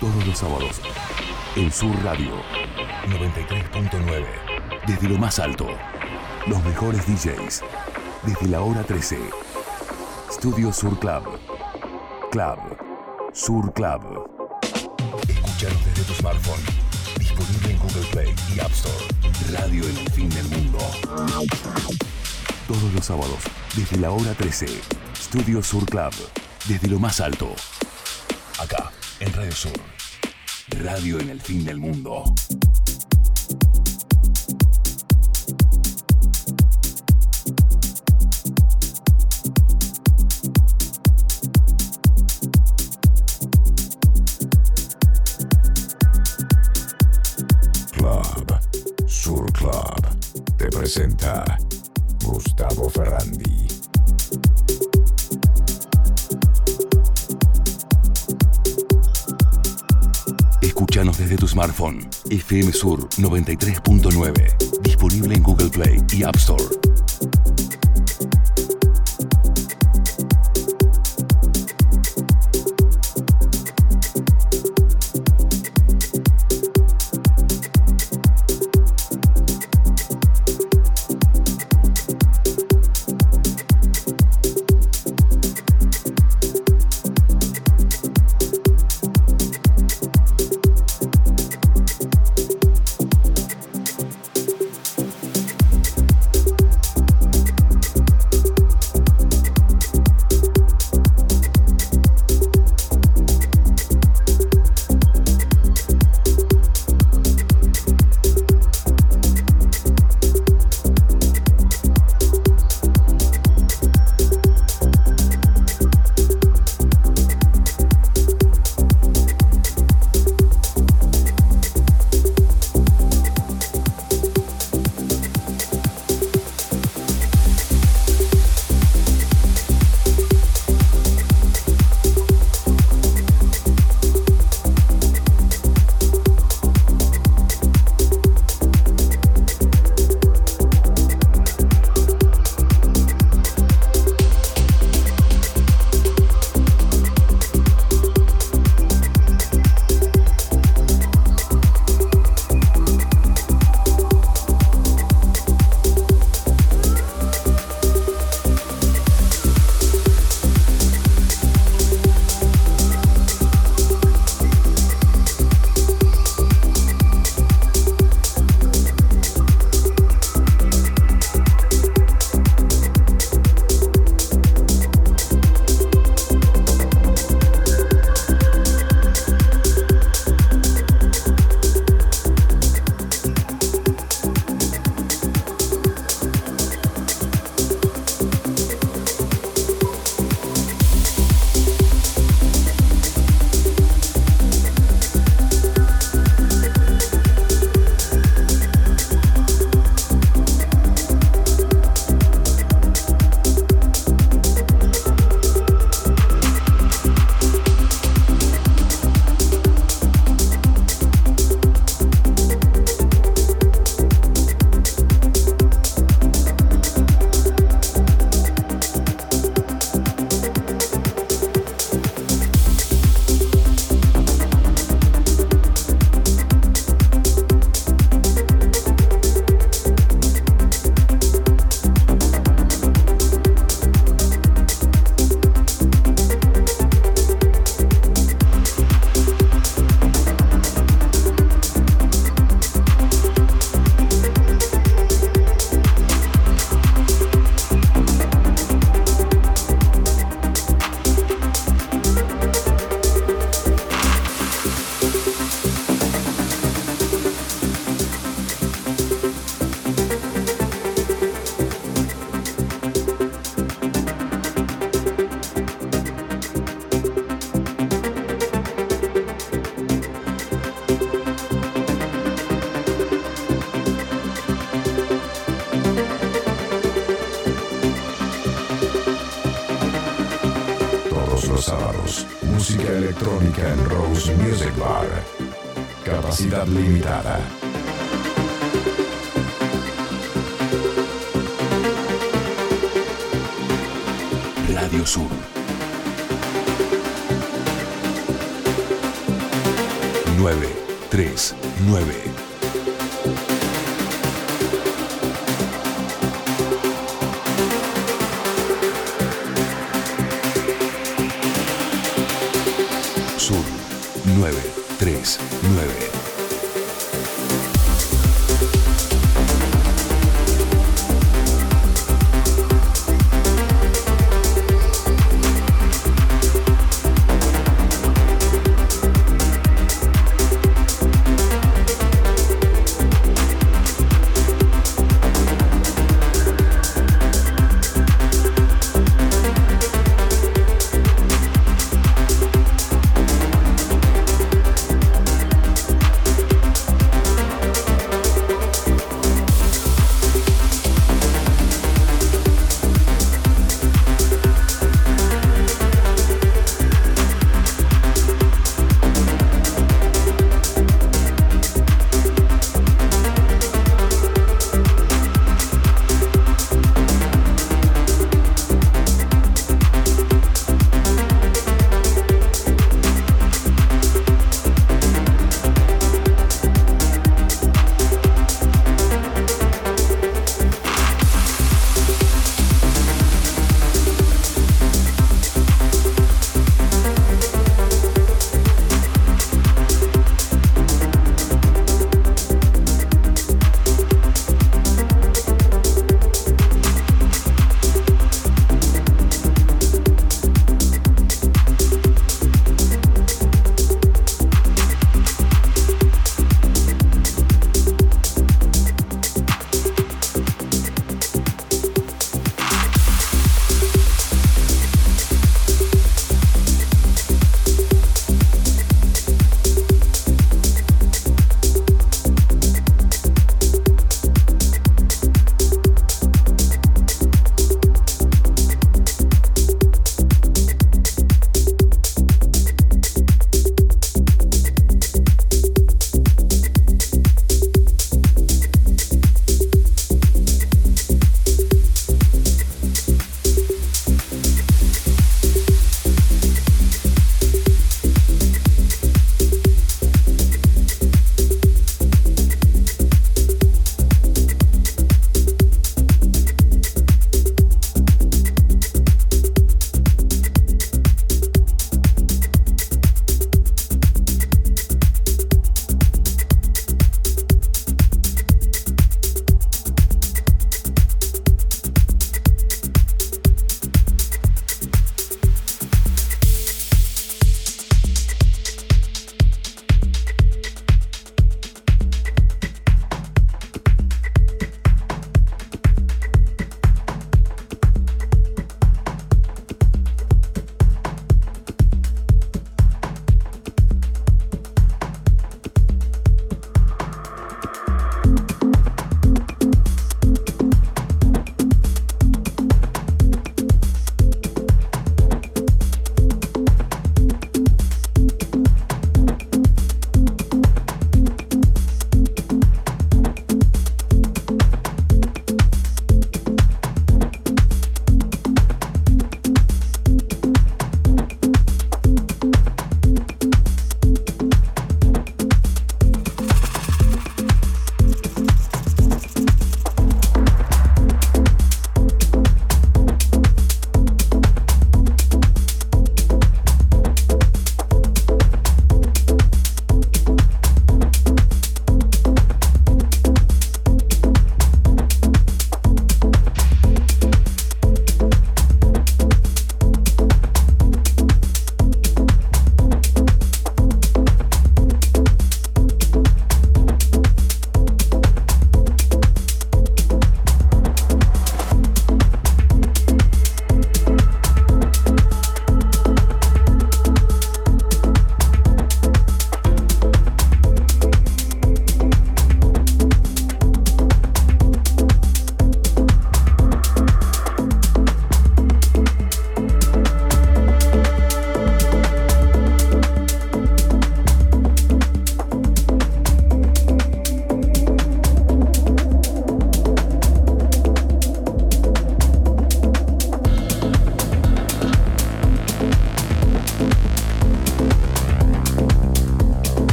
Todos los sábados. En Sur Radio 93.9. Desde lo más alto. Los mejores DJs. Desde la hora 13. Studio Sur Club. Club. Sur Club. Escuchanos desde tu smartphone. Disponible en Google Play y App Store. Radio en el fin del mundo. Todos los sábados, desde la hora 13. Studio Sur Club. Desde lo más alto. Acá, Radio Sur. Radio en el fin del mundo. Smartphone. FM Sur 93.9. Disponible en Google Play y App Store.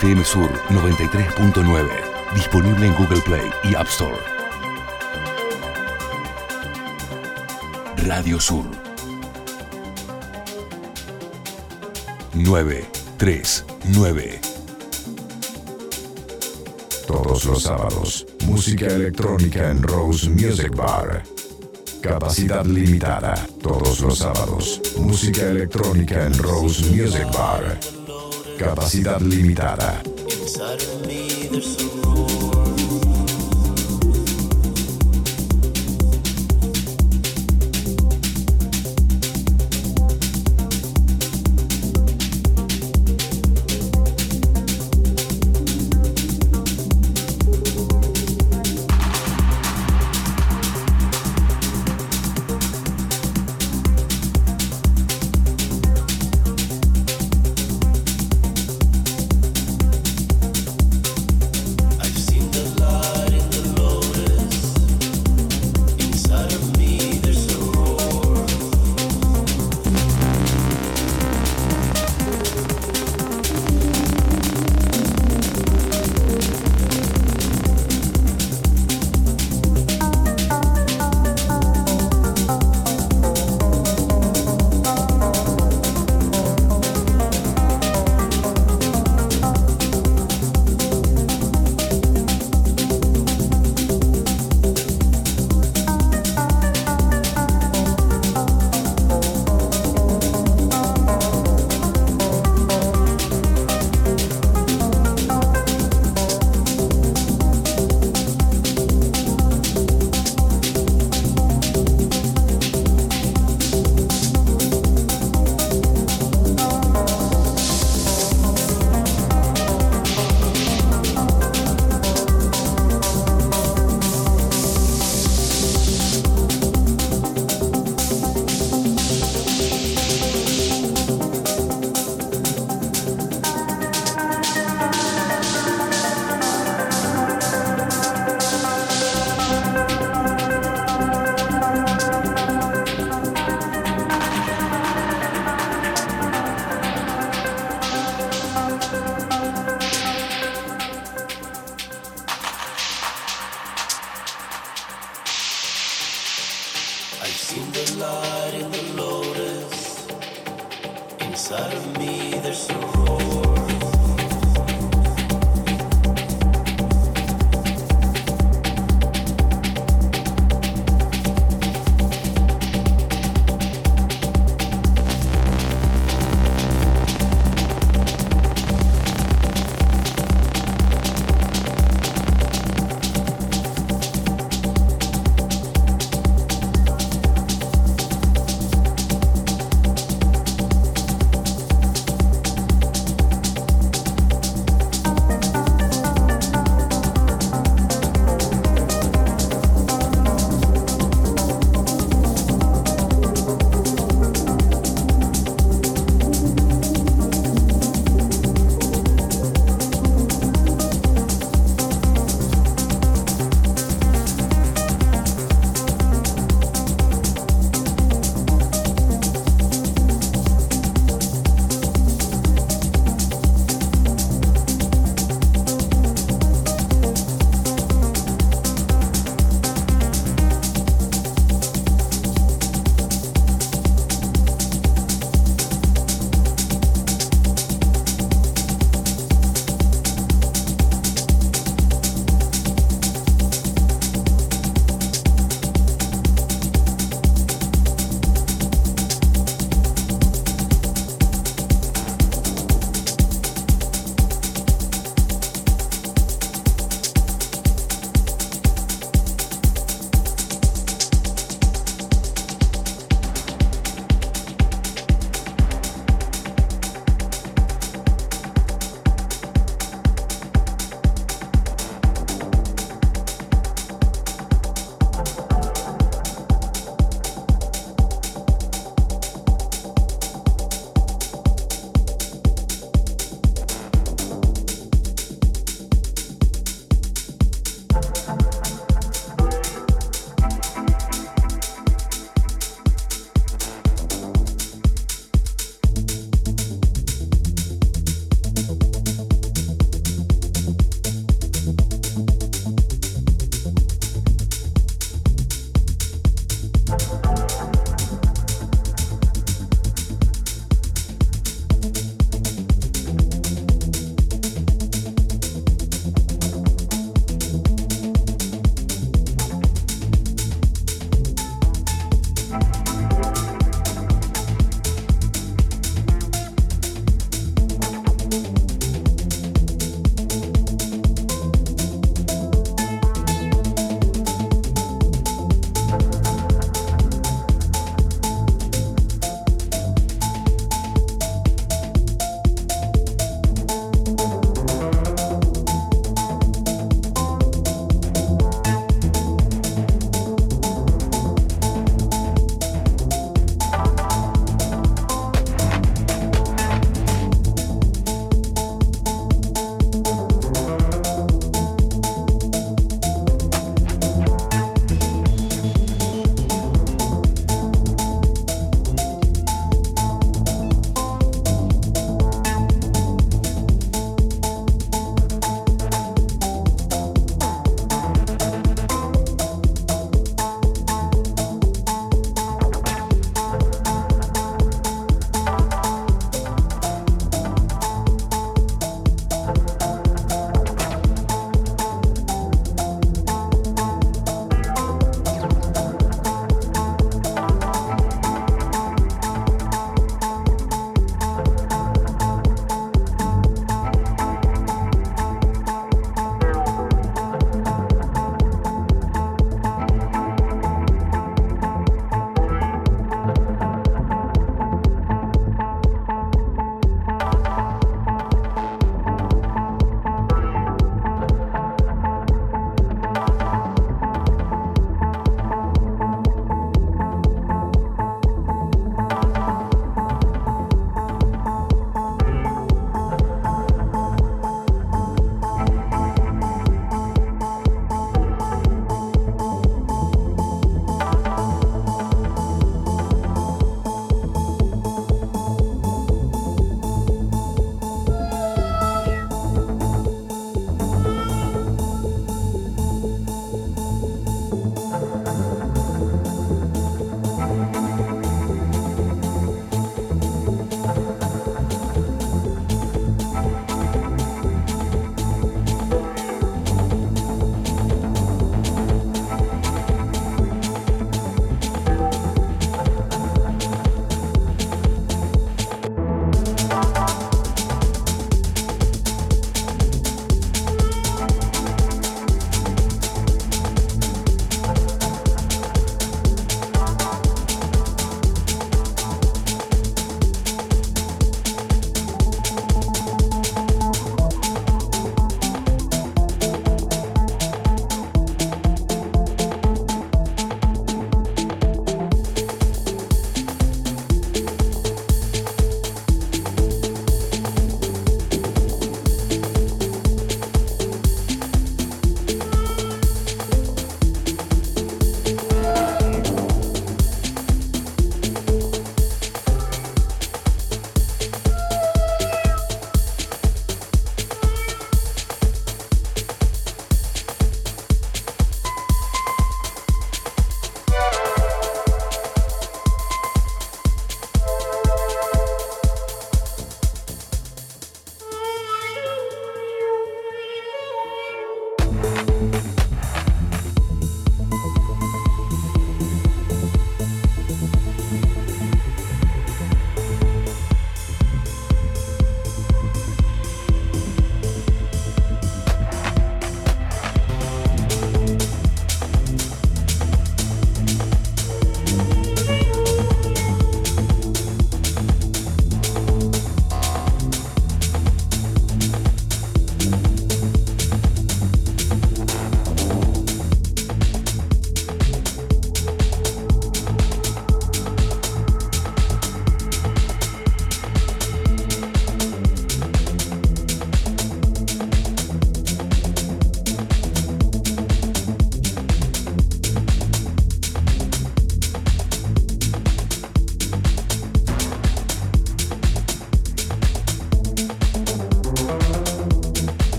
FM Sur 93.9. Disponible en Google Play y App Store. Radio Sur 939 Todos los sábados, música electrónica en Rose Music Bar. Capacidad limitada. Todos los sábados, música electrónica en Rose Music Bar. Capacidad limitada.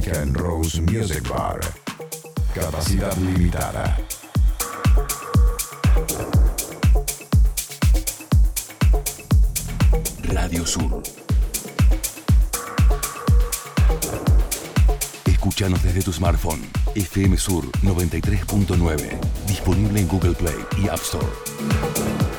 Electrónica en Rose Music Bar. Capacidad limitada. Radio Sur. Escúchanos desde tu smartphone. FM Sur 93.9. Disponible en Google Play y App Store.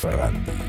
Ferrandi.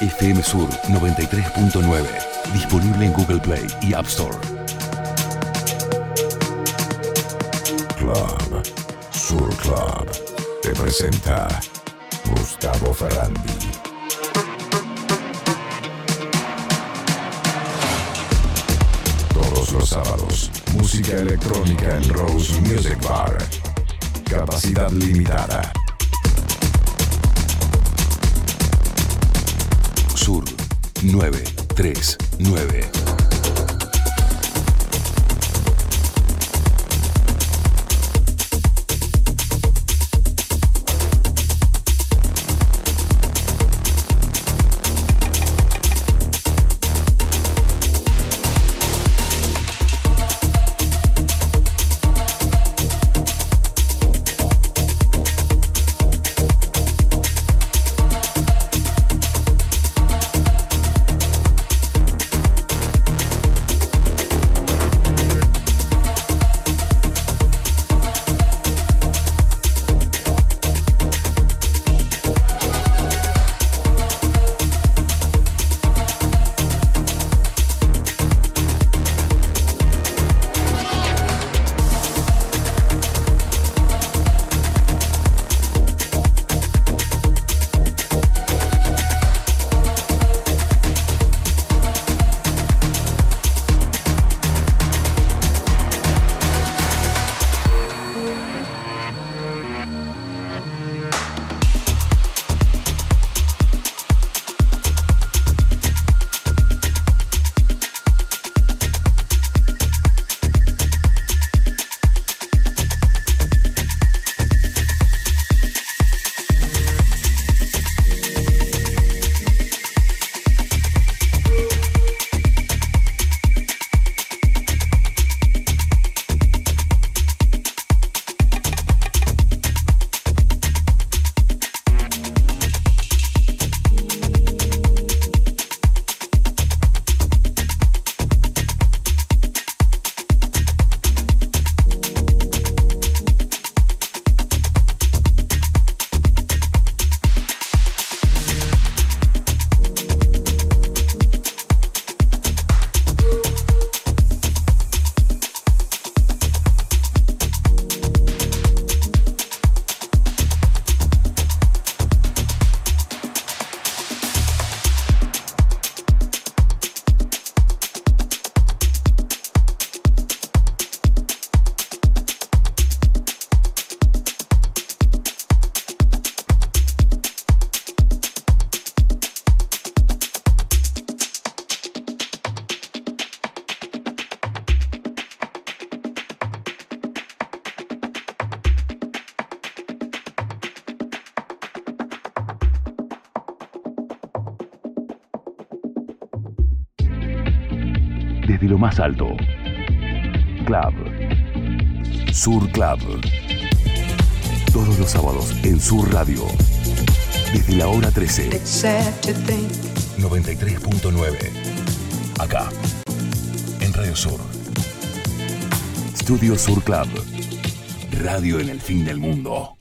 FM Sur 93.9. Disponible en Google Play y App Store. Club. Sur Club. Te presenta Gustavo Ferrandi. Todos los sábados, música electrónica en Rose Music Bar. Capacidad limitada. 939. Desde lo más alto. Club. Sur Club. Todos los sábados en Sur Radio. Desde la hora 13. 93.9. Acá. En Radio Sur. Studio Sur Club. Radio en el fin del mundo.